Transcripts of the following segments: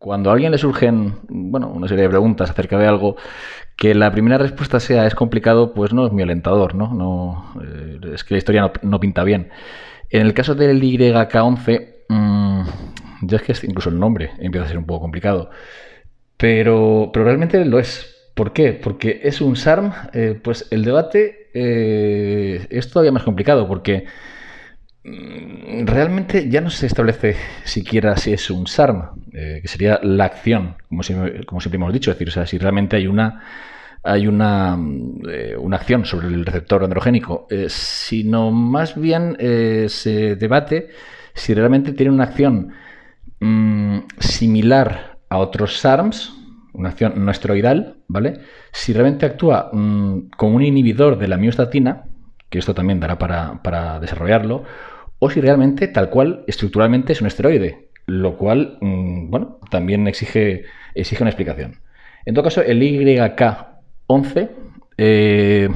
cuando a alguien le surgen, bueno, una serie de preguntas acerca de algo, que la primera respuesta sea es complicado, pues no es muy alentador, ¿no? no eh, es que la historia no, pinta bien. En el caso del YK11, mmm, ya es que incluso el nombre empieza a ser un poco complicado, pero, pero realmente lo es. ¿Por qué? Porque es un SARM, eh, pues el debate eh, es todavía más complicado, porque Mm, realmente ya no se establece siquiera si es un SARM, eh, que sería la acción, como, siempre hemos dicho, es decir, si realmente hay una hay una, eh, una acción sobre el receptor androgénico, eh, sino más bien se debate si realmente tiene una acción mm, similar a otros SARMs, una acción no esteroidal, ¿vale? Si realmente actúa mm, como un inhibidor de la miostatina, que esto también dará para, para desarrollarlo, o si realmente tal cual estructuralmente es un esteroide, lo cual, mm, bueno, también exige, exige una explicación. En todo caso, el YK11, eh,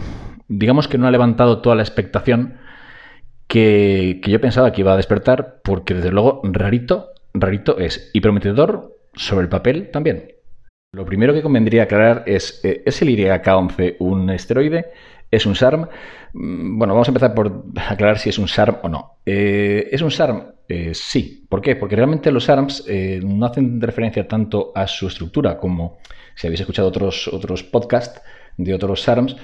digamos que no ha levantado toda la expectación que, yo pensaba que iba a despertar, porque desde luego rarito, rarito es, y prometedor sobre el papel también. Lo primero que convendría aclarar es, eh, ¿es el YK11 un esteroide? ¿Es un SARM? Mm, bueno, vamos a empezar por aclarar si es un SARM o no. Eh, ¿Es un SARM? Eh, sí. ¿Por qué? Porque realmente los SARMs eh, no hacen referencia tanto a su estructura como si habéis escuchado otros, otros podcasts de otros SARMs.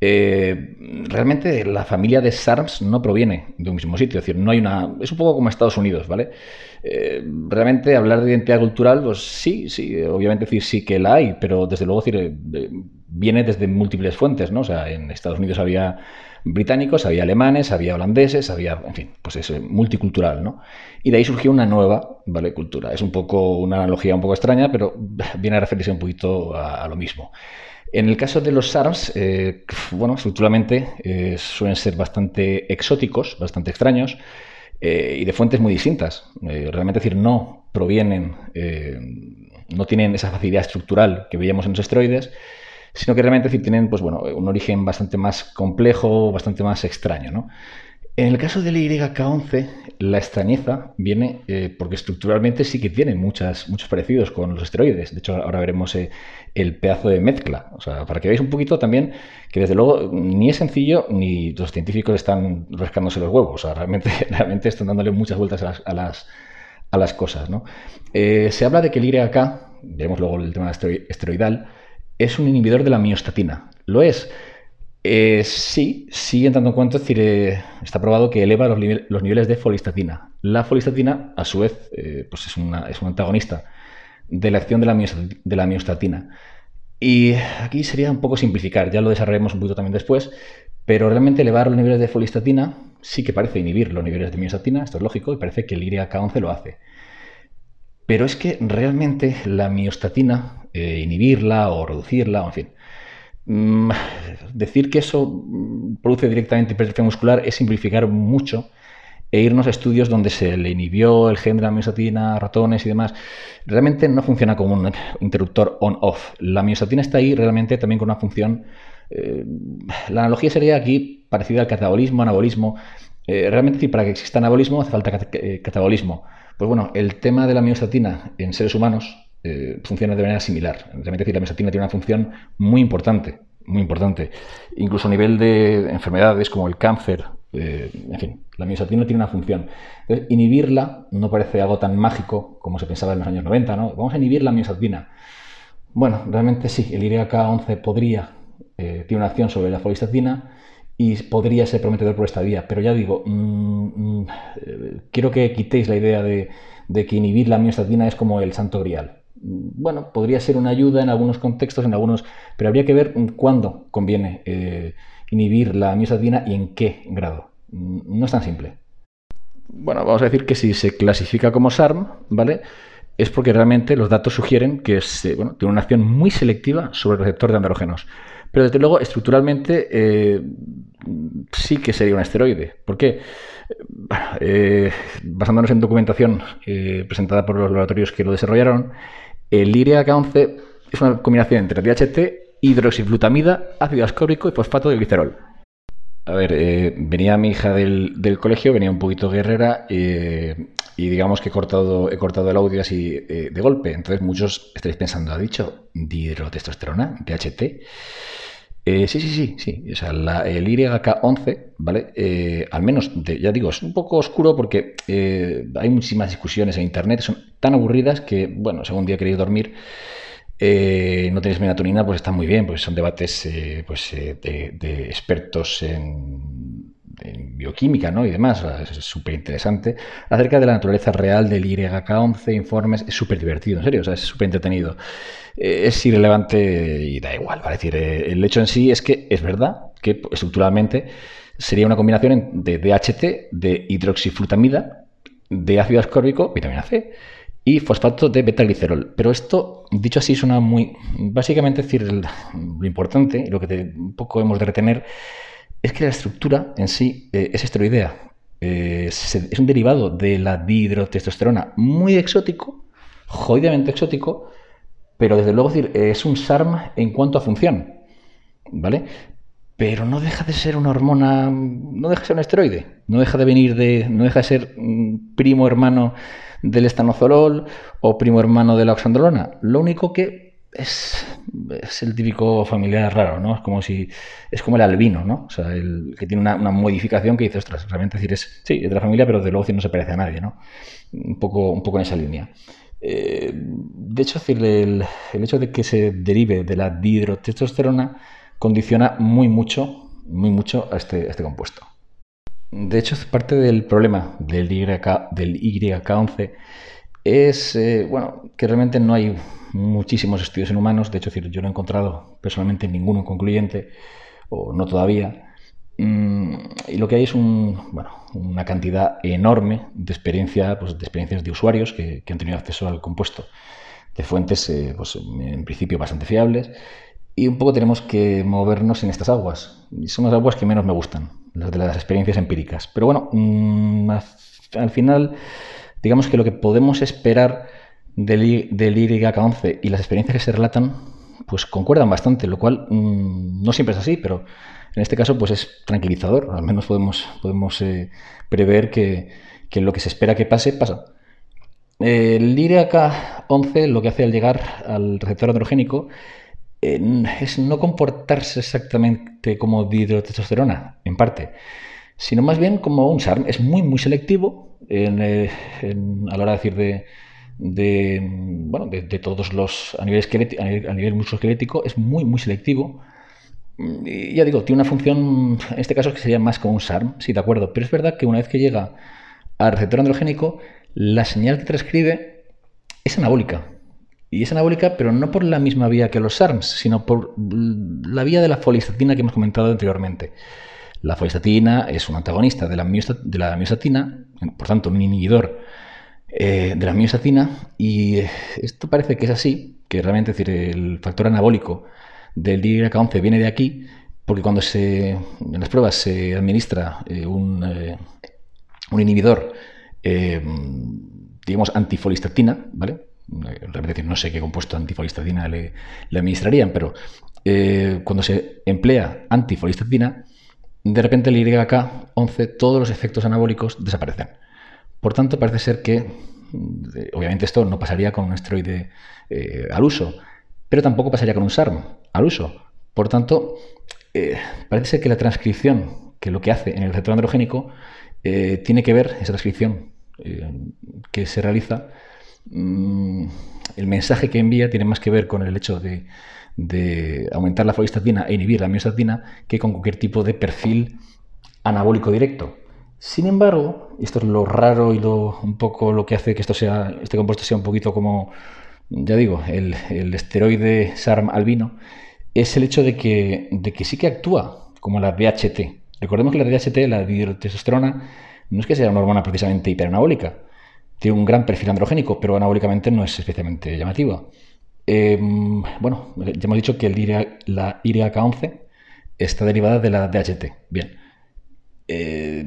realmente la familia de SARMs no proviene de un mismo sitio, es decir, no hay una. Es un poco como Estados Unidos, ¿vale? realmente hablar de identidad cultural, pues sí, sí, obviamente decir sí que la hay, pero desde luego decir, viene desde múltiples fuentes, ¿no? O sea, en Estados Unidos había británicos, había alemanes, había holandeses, había, en fin, pues es multicultural, ¿no? Y de ahí surgió una nueva, ¿vale? Cultura. Es un poco una analogía un poco extraña, pero viene a referirse un poquito a, lo mismo. En el caso de los SARMs, eh, bueno, estructuralmente eh, suelen ser bastante exóticos, bastante extraños eh, y de fuentes muy distintas. realmente decir, no provienen, no tienen esa facilidad estructural que veíamos en los esteroides, sino que realmente tienen pues, bueno, un origen bastante más complejo, bastante más extraño. ¿no? En el caso del YK11, la extrañeza viene eh, porque estructuralmente sí que tiene muchas, muchos parecidos con los esteroides. De hecho, ahora veremos eh, el pedazo de mezcla. O sea, para que veáis un poquito también que desde luego ni es sencillo ni los científicos están rascándose los huevos. O sea, realmente, realmente están dándole muchas vueltas a las, a las, cosas. ¿no? Eh, se habla de que el YK, veremos luego el tema esteroidal, es un inhibidor de la miostatina. ¿Lo es? Eh, sí, sí, en tanto en cuanto decir, eh, está probado que eleva los, niveles de folistatina. La folistatina, a su vez, eh, pues es, un antagonista de la acción de la, miostatina. Y aquí sería un poco simplificar, ya lo desarrollaremos un poquito también después, pero realmente elevar los niveles de folistatina sí que parece inhibir los niveles de miostatina, esto es lógico, y parece que el IRIA-K11 lo hace. Pero es que realmente la miostatina, eh, inhibirla o reducirla, en fin, mm, decir que eso mm, produce directamente hipertrofia muscular es simplificar mucho e irnos a estudios donde se le inhibió el gen de la miostatina, ratones y demás. Realmente no funciona como un interruptor on-off. La miostatina está ahí realmente también con una función. Eh, la analogía sería aquí parecida al catabolismo, anabolismo. Eh, realmente, para que exista anabolismo hace falta catabolismo. Pues bueno, el tema de la miostatina en seres humanos eh, funciona de manera similar. Realmente decir, la miostatina tiene una función muy importante, muy importante. Incluso a nivel de enfermedades como el cáncer, eh, en fin, la miostatina tiene una función. Entonces, inhibirla no parece algo tan mágico como se pensaba en los años 90, ¿no? Vamos a inhibir la miostatina. Bueno, realmente sí, el IRK11 podría, eh, tiene una acción sobre la folistatina, y podría ser prometedor por esta vía. Pero ya digo, mm, mm, quiero que quitéis la idea de, que inhibir la miostatina es como el santo grial. Bueno, podría ser una ayuda en algunos contextos, en algunos, pero habría que ver cuándo conviene eh, inhibir la miostatina y en qué grado. No es tan simple. Bueno, vamos a decir que si se clasifica como SARM, ¿vale? Es porque realmente los datos sugieren que tiene una acción muy selectiva sobre el receptor de andrógenos. Pero desde luego, estructuralmente, eh, sí que sería un asteroide. ¿Por qué? Eh, basándonos en documentación presentada por los laboratorios que lo desarrollaron, el IRIA-K11 es una combinación entre DHT, hidroxiflutamida, ácido ascórbico y fosfato de glicerol. A ver, venía mi hija del, colegio, venía un poquito guerrera, y digamos que he cortado, he cortado el audio así eh, de golpe. Entonces muchos estaréis pensando, ¿ha dicho dihidrotestosterona, DHT? Eh, sí, sí, sí, sí. O sea, el YK11, ¿vale? Eh, al menos, ya digo, es un poco oscuro porque hay muchísimas discusiones en Internet, son tan aburridas que, bueno, si algún día queréis dormir, no tenéis melatonina, pues está muy bien, pues son debates pues, de expertos en en bioquímica ¿no? y demás, es súper interesante, acerca de la naturaleza real del YK11, informes, es súper divertido, en serio, o es súper entretenido. Eh, es irrelevante y da igual, ¿vale? decir, eh, el hecho en sí es que es verdad que estructuralmente sería una combinación de DHT, de hidroxiflutamida, de ácido ascórbico, vitamina C, y fosfato de betaglicerol. Pero esto, dicho así, suena muy... Básicamente, decir, lo importante, lo que un poco hemos de retener, es que la estructura en sí eh, es esteroidea. Eh, es un derivado de la dihidrotestosterona muy exótico, jodidamente exótico, pero desde luego es un SARM en cuanto a función. ¿Vale? Pero no deja de ser una hormona, no deja de ser un esteroide, no deja de venir de, no deja de ser primo hermano del estanozolol o primo hermano de la oxandrolona. Lo único que es, el típico familiar raro, ¿no? Es como si es como el albino, ¿no? O sea, el que tiene una, modificación que dice, ostras, realmente decir es, sí, es de la familia, pero de luego no se parece a nadie, ¿no? Un poco, un poco en esa línea. Eh, de hecho, decir, el, hecho de que se derive de la dihidrotestosterona condiciona muy mucho, muy mucho a este, este compuesto. De hecho, parte del problema del, y, del YK11 es, eh, bueno, que realmente no hay muchísimos estudios en humanos, de hecho, yo no he encontrado personalmente ninguno concluyente, o no todavía, mm, y lo que hay es una cantidad enorme de, experiencia, pues, de experiencias de usuarios que, han tenido acceso al compuesto de fuentes, eh, pues, en principio, bastante fiables, y un poco tenemos que movernos en estas aguas. Son las aguas que menos me gustan, las de las experiencias empíricas. Pero bueno, mm, al final, digamos que lo que podemos esperar del, del YK11 y las experiencias que se relatan, pues concuerdan bastante, lo cual mm, no siempre es así, pero en este caso pues es tranquilizador. Al menos podemos, podemos eh, prever que, lo que se espera que pase, pasa. El YK11 lo que hace al llegar al receptor androgénico es no comportarse exactamente como dihidrotestosterona, en parte, sino más bien como un SARM. Es muy, muy selectivo eh, a la hora de decir de, de, bueno, de, todos los, a nivel, a a nivel musculoesquelético, es muy, muy selectivo. Y ya digo, tiene una función, en este caso, que sería más como un SARM, sí, de acuerdo. Pero es verdad que una vez que llega al receptor androgénico, la señal que transcribe es anabólica. Y es anabólica, pero no por la misma vía que los SARMs, sino por la vía de la folistatina que hemos comentado anteriormente. La folistatina es un antagonista de la miostatina, por tanto, un inhibidor eh, de la miostatina y eh, esto parece que es así, que realmente decir, el factor anabólico del DYK11 viene de aquí, porque cuando se, en las pruebas se administra eh, un, un, inhibidor, digamos, antifolistatina, ¿vale? Realmente no sé qué compuesto antifolistatina le, le administrarían, pero cuando se emplea antifolistatina, de repente el YK11, todos los efectos anabólicos desaparecen. Por tanto, parece ser que, eh, obviamente esto no pasaría con un esteroide eh, al uso, pero tampoco pasaría con un SARM al uso. Por tanto, eh, parece ser que la transcripción, que lo que hace en el receptor androgénico, tiene que ver, esa transcripción que se realiza, mm, el mensaje que envía tiene más que ver con el hecho de, de aumentar la folistatina e inhibir la miostatina que con cualquier tipo de perfil anabólico directo. Sin embargo, esto es lo raro y lo, un poco lo que hace que esto sea, este compuesto sea un poquito como, ya digo, el, esteroide SARM albino, es el hecho de que, de que sí que actúa como la DHT. Recordemos que la DHT, la dihidrotestosterona, no es que sea una hormona precisamente hiperanabólica. Tiene un gran perfil androgénico, pero anabólicamente no es especialmente llamativa. Em, bueno, ya hemos dicho que el, la IRAK11 está derivada de la DHT. Bien. Eh,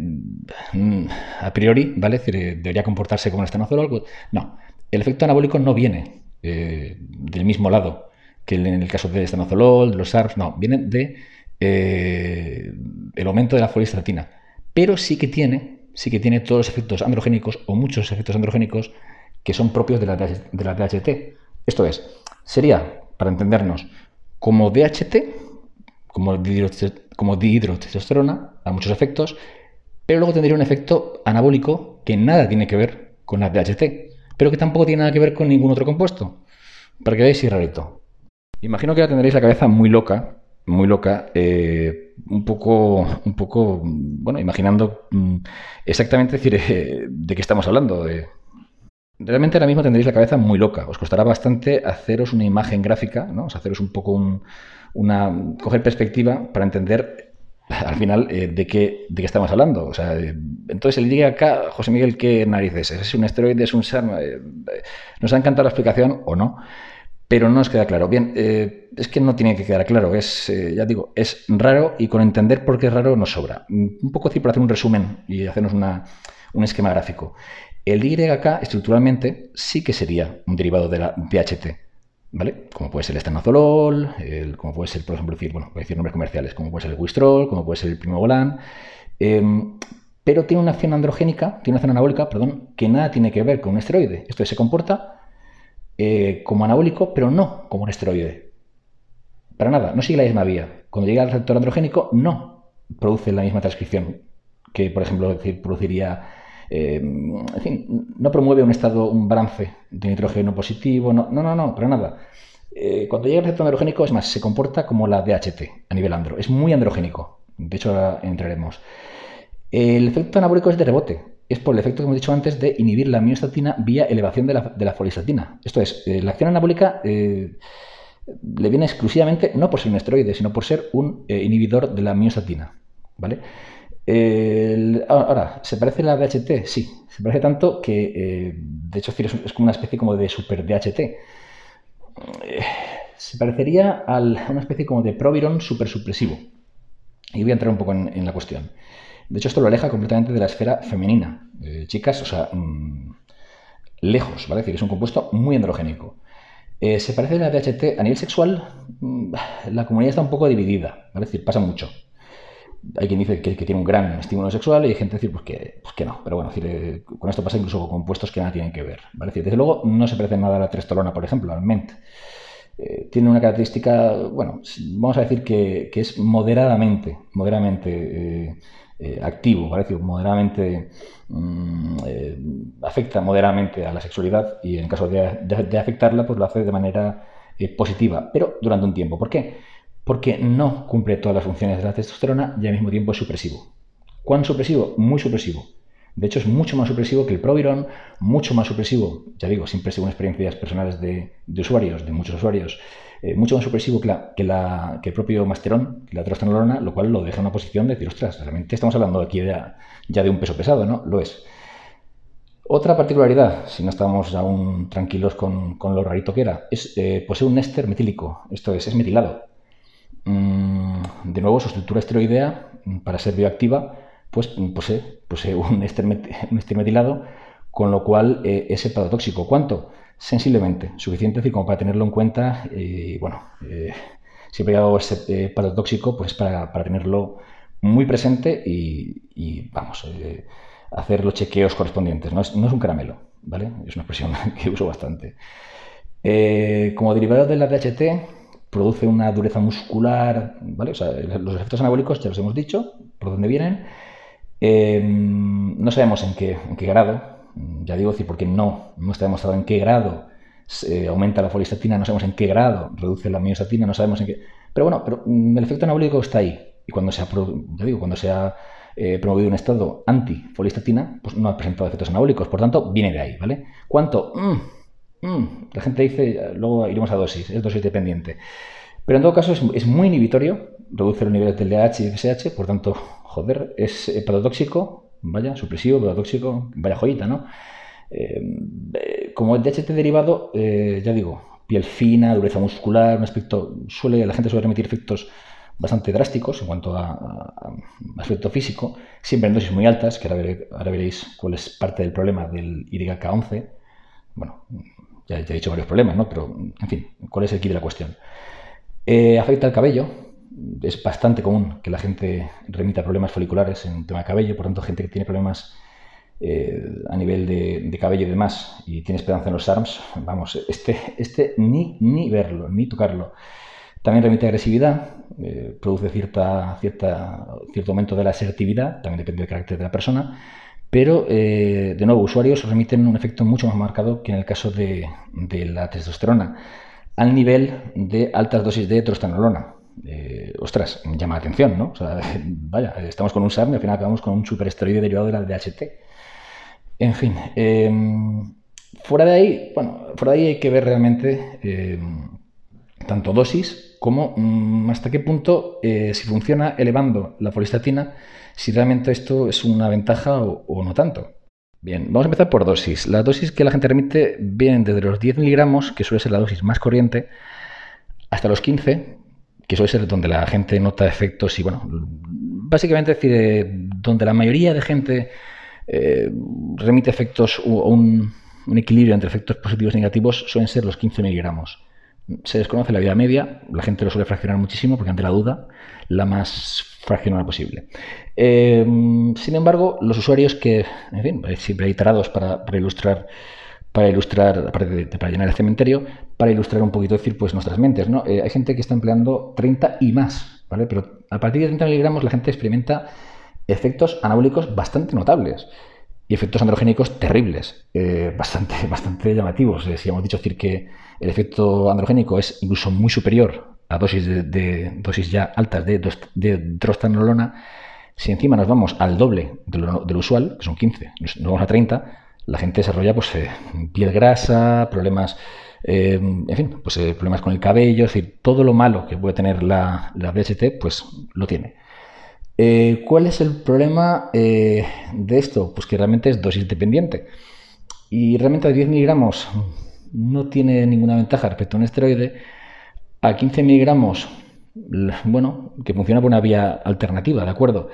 a priori, ¿vale? decir, eh, debería comportarse como el estanozolol. No, el efecto anabólico no viene eh, del mismo lado que en el caso del estanozolol, de los SARS, no, viene de el aumento de la folistatina. Pero sí que tiene, sí que tiene todos los efectos androgénicos o muchos efectos androgénicos que son propios de la, de la DHT. Esto es, sería, para entendernos, como DHT, como, como dihidrotestosterona, a muchos efectos, pero luego tendría un efecto anabólico que nada tiene que ver con la DHT, pero que tampoco tiene nada que ver con ningún otro compuesto. Para que veáis si rarito. Imagino que ahora tendréis la cabeza muy loca, muy loca, eh, un poco, un poco, bueno, imaginando mm, exactamente decir, eh, de qué estamos hablando. Realmente ahora mismo tendréis la cabeza muy loca. Os costará bastante haceros una imagen gráfica, ¿no? haceros un poco una, coger perspectiva para entender al final eh, de, qué, de qué estamos hablando. O sea, entonces el día acá, José Miguel, ¿qué narices? ¿Es un esteroide? ¿Es un SERM? ¿Nos ha encantado la explicación o no? pero no nos queda claro. Bien, eh, es que no tiene que quedar claro, es, eh, ya digo, es raro y con entender por qué es raro nos sobra. Un poco así para hacer un resumen y hacernos un esquema gráfico. El DYK estructuralmente sí que sería un derivado de la DHT, ¿vale? Como puede ser el estanozolol, como puede ser, por ejemplo, decir, bueno, decir nombres comerciales, como puede ser el Wistrol, como puede ser el Primobolan, em, pero tiene una acción androgénica, tiene una acción anabólica, perdón, que nada tiene que ver con un esteroide. Esto se comporta eh, como anabólico, pero no como un esteroide. Para nada, no sigue la misma vía. Cuando llega al receptor androgénico, no produce la misma transcripción que, por ejemplo, produciría. Eh, en fin, no promueve un estado, un balance de nitrógeno positivo, no, no, no, no para nada. Eh, cuando llega al receptor androgénico, es más, se comporta como la DHT a nivel andro. Es muy androgénico. De hecho, ahora entraremos. El efecto anabólico es de rebote es por el efecto que hemos dicho antes de inhibir la miostatina vía elevación de la, folistatina. Esto es, eh, la acción anabólica eh, le viene exclusivamente no por ser un esteroide, sino por ser un inhibidor de la miostatina. ¿vale? Ahora, ¿se parece a la DHT? Sí, se parece tanto que, de hecho, es, como una especie como de super DHT. se parecería a una especie como de proviron supersupresivo. Y voy a entrar un poco en la cuestión. De hecho, esto lo aleja completamente de la esfera femenina. Eh, chicas, o sea, mm, lejos, ¿vale? Es decir, es un compuesto muy androgénico. Eh, se parece a la DHT a nivel sexual, mm, la comunidad está un poco dividida, ¿vale? Es decir, pasa mucho. Hay quien dice que, tiene un gran estímulo sexual y hay gente que pues que, pues que no. Pero bueno, eh, con esto pasa incluso con compuestos que nada tienen que ver. ¿vale? desde luego no se parece nada a la trestolona, por ejemplo, al MENT. tiene una característica, bueno, vamos a decir que, es moderadamente, moderadamente eh, activo, ¿vale? moderadamente mm, eh, afecta moderadamente a la sexualidad y en caso de, afectarla, pues lo hace de manera eh, positiva, pero durante un tiempo. ¿Por qué? Porque no cumple todas las funciones de la testosterona y al mismo tiempo es supresivo. ¿Cuán supresivo? Muy supresivo. De hecho, es mucho más supresivo que el Proviron, mucho más supresivo, ya digo, siempre según experiencias personales de, usuarios, de muchos usuarios, eh, mucho más supresivo que, el propio masterón, que la testosterona, lo cual lo deja en una posición de decir, ostras, realmente estamos hablando aquí ya de un peso pesado, ¿no? Lo es. Otra particularidad, si no estamos aún tranquilos con, lo rarito que era, es eh, posee un éster metílico, esto es, es metilado. Mm, de nuevo, su estructura esteroidea, mm, para ser bioactiva, pues posee, posee un, éster, metilado, con lo cual eh, es hepatotóxico. ¿Cuánto? sensiblemente, suficiente como para tenerlo en cuenta y bueno, eh, siempre hago ese eh, tóxico pues para, tenerlo muy presente y, vamos, eh, hacer los chequeos correspondientes. No es, un caramelo, ¿vale? Es una expresión que uso bastante. Eh, como derivado de la DHT, produce una dureza muscular, ¿vale? O sea, los efectos anabólicos ya los hemos dicho, por dónde vienen. no sabemos en qué, grado, ya digo, porque no, no está demostrado en qué grado se aumenta la folistatina, no sabemos en qué grado reduce la miostatina, no sabemos en qué. Pero bueno, pero mm, el efecto anabólico está ahí. Y cuando se ha, ya digo, cuando se ha eh, promovido un estado anti-folistatina, pues no ha presentado efectos anabólicos. Por tanto, viene de ahí, ¿vale? ¿Cuánto? Mm, mm, la gente dice, luego iremos a dosis, es dosis dependiente. Pero en todo caso es, muy inhibitorio, reduce los niveles del DH y FSH, por tanto, joder, es hepatotóxico, Vaya, supresivo, pero tóxico, vaya joyita, ¿no? Eh, como el DHT derivado, eh, ya digo, piel fina, dureza muscular, un aspecto, suele, la gente suele remitir efectos bastante drásticos en cuanto a, aspecto físico, siempre en dosis muy altas, que ahora, veréis cuál es parte del problema del YK11. Bueno, ya, he dicho varios problemas, ¿no? Pero, en fin, ¿cuál es el kit de la cuestión? Eh, afecta al cabello, es bastante común que la gente remita problemas foliculares en tema de cabello, por tanto, gente que tiene problemas eh, a nivel de, cabello y demás, y tiene esperanza en los SARMs, vamos, este, este ni, ni verlo, ni tocarlo. También remite agresividad, eh, produce cierta, cierta, cierto aumento de la asertividad, también depende del carácter de la persona, pero de nuevo, usuarios remiten un efecto mucho más marcado que en el caso de, de la testosterona, al nivel de altas dosis de trostanolona. Eh, ostras, llama la atención, ¿no? O sea, vaya, estamos con un SARM y al final acabamos con un superesteroide derivado de la DHT. En fin, em, fuera de ahí, bueno, fuera de ahí hay que ver realmente em, tanto dosis como mm, hasta qué punto eh, si funciona elevando la folistatina, si realmente esto es una ventaja o, no tanto. Bien, vamos a empezar por dosis. La dosis que la gente remite vienen desde los 10 miligramos, que suele ser la dosis más corriente, hasta los 15, que suele ser donde la gente nota efectos y, bueno, básicamente decir, eh, donde la mayoría de gente eh, remite efectos o un, equilibrio entre efectos positivos y negativos, suelen ser los 15 miligramos. Se desconoce la vida media, la gente lo suele fraccionar muchísimo porque ante la duda, la más fraccionada posible. Eh, sin embargo, los usuarios que, en fin, siempre hay tarados para ilustrar para ilustrar, aparte para llenar el cementerio, para ilustrar un poquito, decir, pues nuestras mentes, ¿no? Eh, hay gente que está empleando 30 y más, ¿vale? Pero a partir de 30 miligramos la gente experimenta efectos anabólicos bastante notables y efectos androgénicos terribles, eh, bastante, bastante llamativos. Eh, si hemos dicho decir que el efecto androgénico es incluso muy superior a dosis de, dosis ya altas de, de trostanolona, si encima nos vamos al doble de lo, del usual, que son 15, nos vamos a 30, la gente desarrolla pues, eh, piel grasa, problemas, eh, en fin, pues, problemas con el cabello, es decir, todo lo malo que puede tener la, la BHT, pues lo tiene. ¿Cuál es el problema de esto? Pues que realmente es dosis dependiente. Y realmente a 10 miligramos no tiene ninguna ventaja respecto a un esteroide. A 15 miligramos, bueno, que funciona por una vía alternativa, ¿de acuerdo?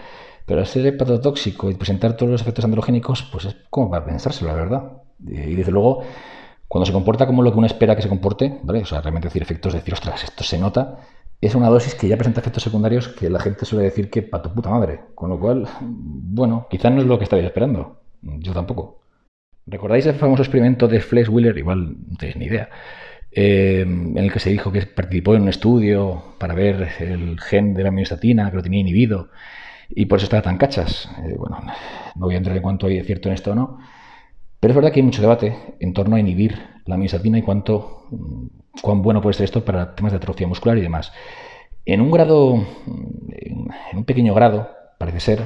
Pero al ser hepatotóxico y presentar todos los efectos androgénicos, pues es como para pensárselo, la verdad. Y desde luego, cuando se comporta como lo que uno espera que se comporte, ¿vale? O sea, realmente decir efectos, decir, ostras, esto se nota, es una dosis que ya presenta efectos secundarios que la gente suele decir que para tu puta madre. Con lo cual, bueno, quizás no es lo que estáis esperando. Yo tampoco. ¿Recordáis el famoso experimento de Flex Wheeler? Igual no tenéis ni idea. Eh, en el que se dijo que participó en un estudio para ver el gen de la miostatina que lo tenía inhibido y por eso está tan cachas. Eh, bueno, no voy a entrar en cuánto hay de cierto en esto o no, pero es verdad que hay mucho debate en torno a inhibir la miostatina y cuánto, mm, cuán bueno puede ser esto para temas de atrofia muscular y demás. En un grado, en un pequeño grado, parece ser,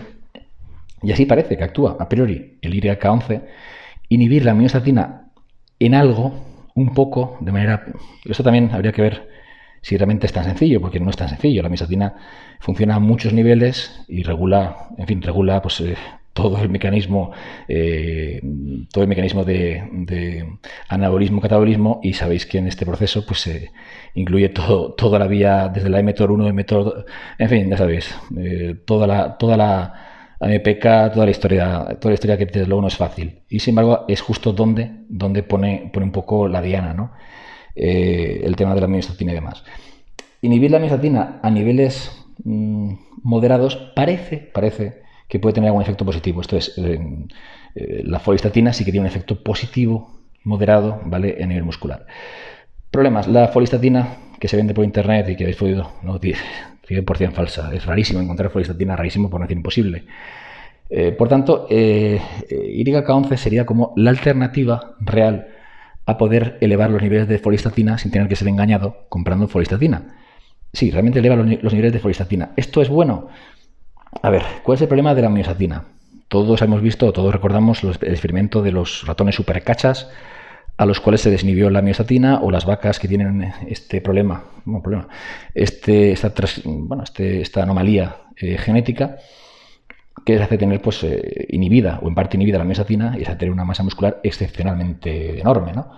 y así parece que actúa a priori el IRK11, inhibir la miostatina en algo, un poco, de manera... Esto también habría que ver si realmente es tan sencillo, porque no es tan sencillo. La misatina funciona a muchos niveles y regula, en fin, regula pues, eh, todo el mecanismo, eh, todo el mecanismo de, anabolismo, catabolismo, y sabéis que en este proceso pues se incluye todo, toda la vía desde la mTOR1, mTOR, en fin, ya sabéis, eh, toda la, toda la MPK, toda la historia, toda la historia que desde luego no es fácil. Y sin embargo, es justo donde, donde pone, pone un poco la diana, ¿no? Eh, el tema de la miostatina y demás. Inhibir la miostatina a niveles mm, moderados parece, parece que puede tener algún efecto positivo. Esto es, eh, eh, la folistatina sí que tiene un efecto positivo moderado, ¿vale? A nivel muscular. Problemas. La folistatina que se vende por internet y que habéis podido, no 100% falsa. Es rarísimo encontrar folistatina, rarísimo por no decir imposible. por tanto, eh, YK11 sería como la alternativa real a poder elevar los niveles de folistatina sin tener que ser engañado comprando folistatina. Sí, realmente eleva los, niveles de folistatina. ¿Esto es bueno? A ver, ¿cuál es el problema de la miostatina? Todos hemos visto, todos recordamos el experimento de los ratones supercachas a los cuales se desinhibió la miostatina o las vacas que tienen este problema, problema este, esta, bueno, este, esta anomalía eh, genética que les hace tener pues eh, inhibida o en parte inhibida la miostatina y es tener una masa muscular excepcionalmente enorme, ¿no?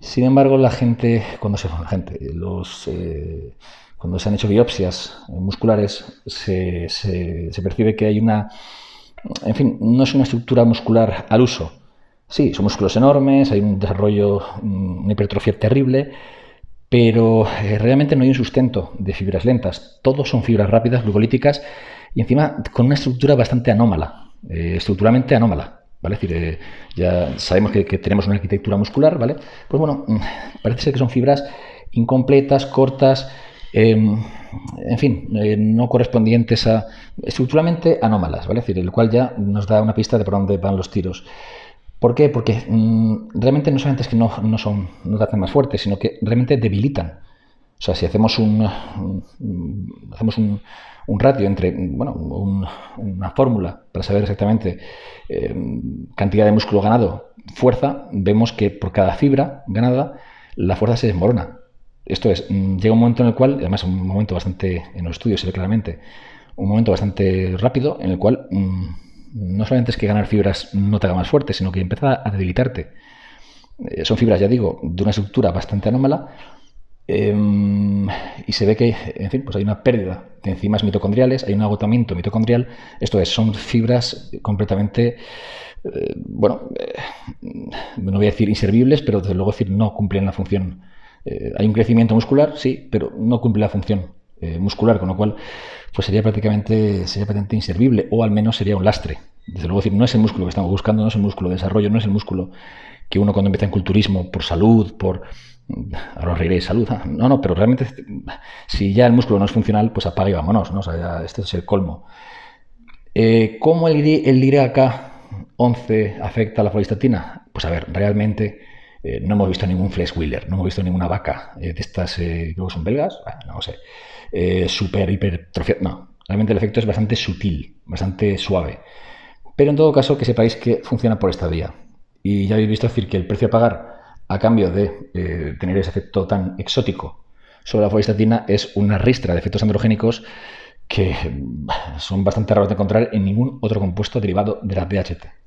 Sin embargo, la gente, cuando se, la gente, los, eh, cuando se han hecho biopsias musculares, se, se, percibe que hay una, en fin, no es una estructura muscular al uso. Sí, son músculos enormes, hay un desarrollo, una hipertrofia terrible, pero eh, realmente no hay un sustento de fibras lentas. Todos son fibras rápidas, glucolíticas, y encima con una estructura bastante anómala, eh, estructuralmente anómala. ¿vale? Es decir, eh, ya sabemos que, tenemos una arquitectura muscular, ¿vale? Pues bueno, mm, parece ser que son fibras incompletas, cortas, em, en fin, eh, no correspondientes a estructuralmente anómalas, ¿vale? Decir, el cual ya nos da una pista de por dónde van los tiros. ¿Por qué? Porque mm, realmente no solamente es que no, no, son, no hacen más fuertes, sino que realmente debilitan. O sea, si hacemos un, hacemos un, un ratio entre, bueno, una fórmula para saber exactamente eh, cantidad de músculo ganado, fuerza, vemos que por cada fibra ganada la fuerza se desmorona. Esto es, mm, llega un momento en el cual, además un momento bastante, en los estudios se ve claramente, un momento bastante rápido en el cual mm, no solamente es que ganar fibras no te haga más fuerte, sino que empieza a debilitarte. Eh, son fibras, ya digo, de una estructura bastante anómala em, y se ve que, en fin, pues hay una pérdida de enzimas mitocondriales, hay un agotamiento mitocondrial. Esto es, son fibras completamente, eh, bueno, eh, no voy a decir inservibles, pero desde luego decir no cumplen la función. Hay un crecimiento muscular, sí, pero no cumple la función muscular, con lo cual pues sería prácticamente, sería prácticamente inservible o al menos sería un lastre. Desde luego, decir, no es el músculo que estamos buscando, no es el músculo de desarrollo, no es el músculo que uno cuando empieza en culturismo por salud, por... Ahora reiré, salud. Ah, no, no, pero realmente si ya el músculo no es funcional, pues apaga y vámonos, ¿no? O sea, este es el colmo. Eh, ¿Cómo el, el IRAK11 afecta a la folistatina? Pues a ver, realmente eh, no hemos visto ningún flesh wheeler, no hemos visto ninguna vaca eh, de estas, eh, que son belgas, no sé, super hipertrofiadas. No, realmente el efecto es bastante sutil, bastante suave. Pero en todo caso, que sepáis que funciona por esta vía. Y ya habéis visto decir que el precio a pagar a cambio de tener ese efecto tan exótico sobre la folistatina es una ristra de efectos androgénicos que son bastante raros de encontrar en ningún otro compuesto derivado de la DHT.